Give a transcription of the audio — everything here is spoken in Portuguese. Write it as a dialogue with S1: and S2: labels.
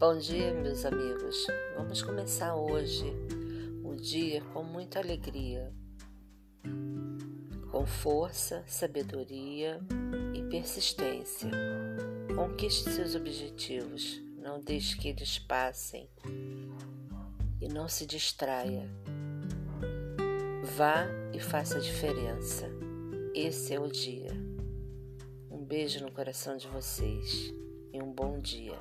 S1: Bom dia, meus amigos. Vamos começar hoje o dia com muita alegria, com força, sabedoria e persistência. Conquiste seus objetivos, não deixe que eles passem e não se distraia. Vá e faça a diferença. Esse é o dia. Um beijo no coração de vocês e um bom dia.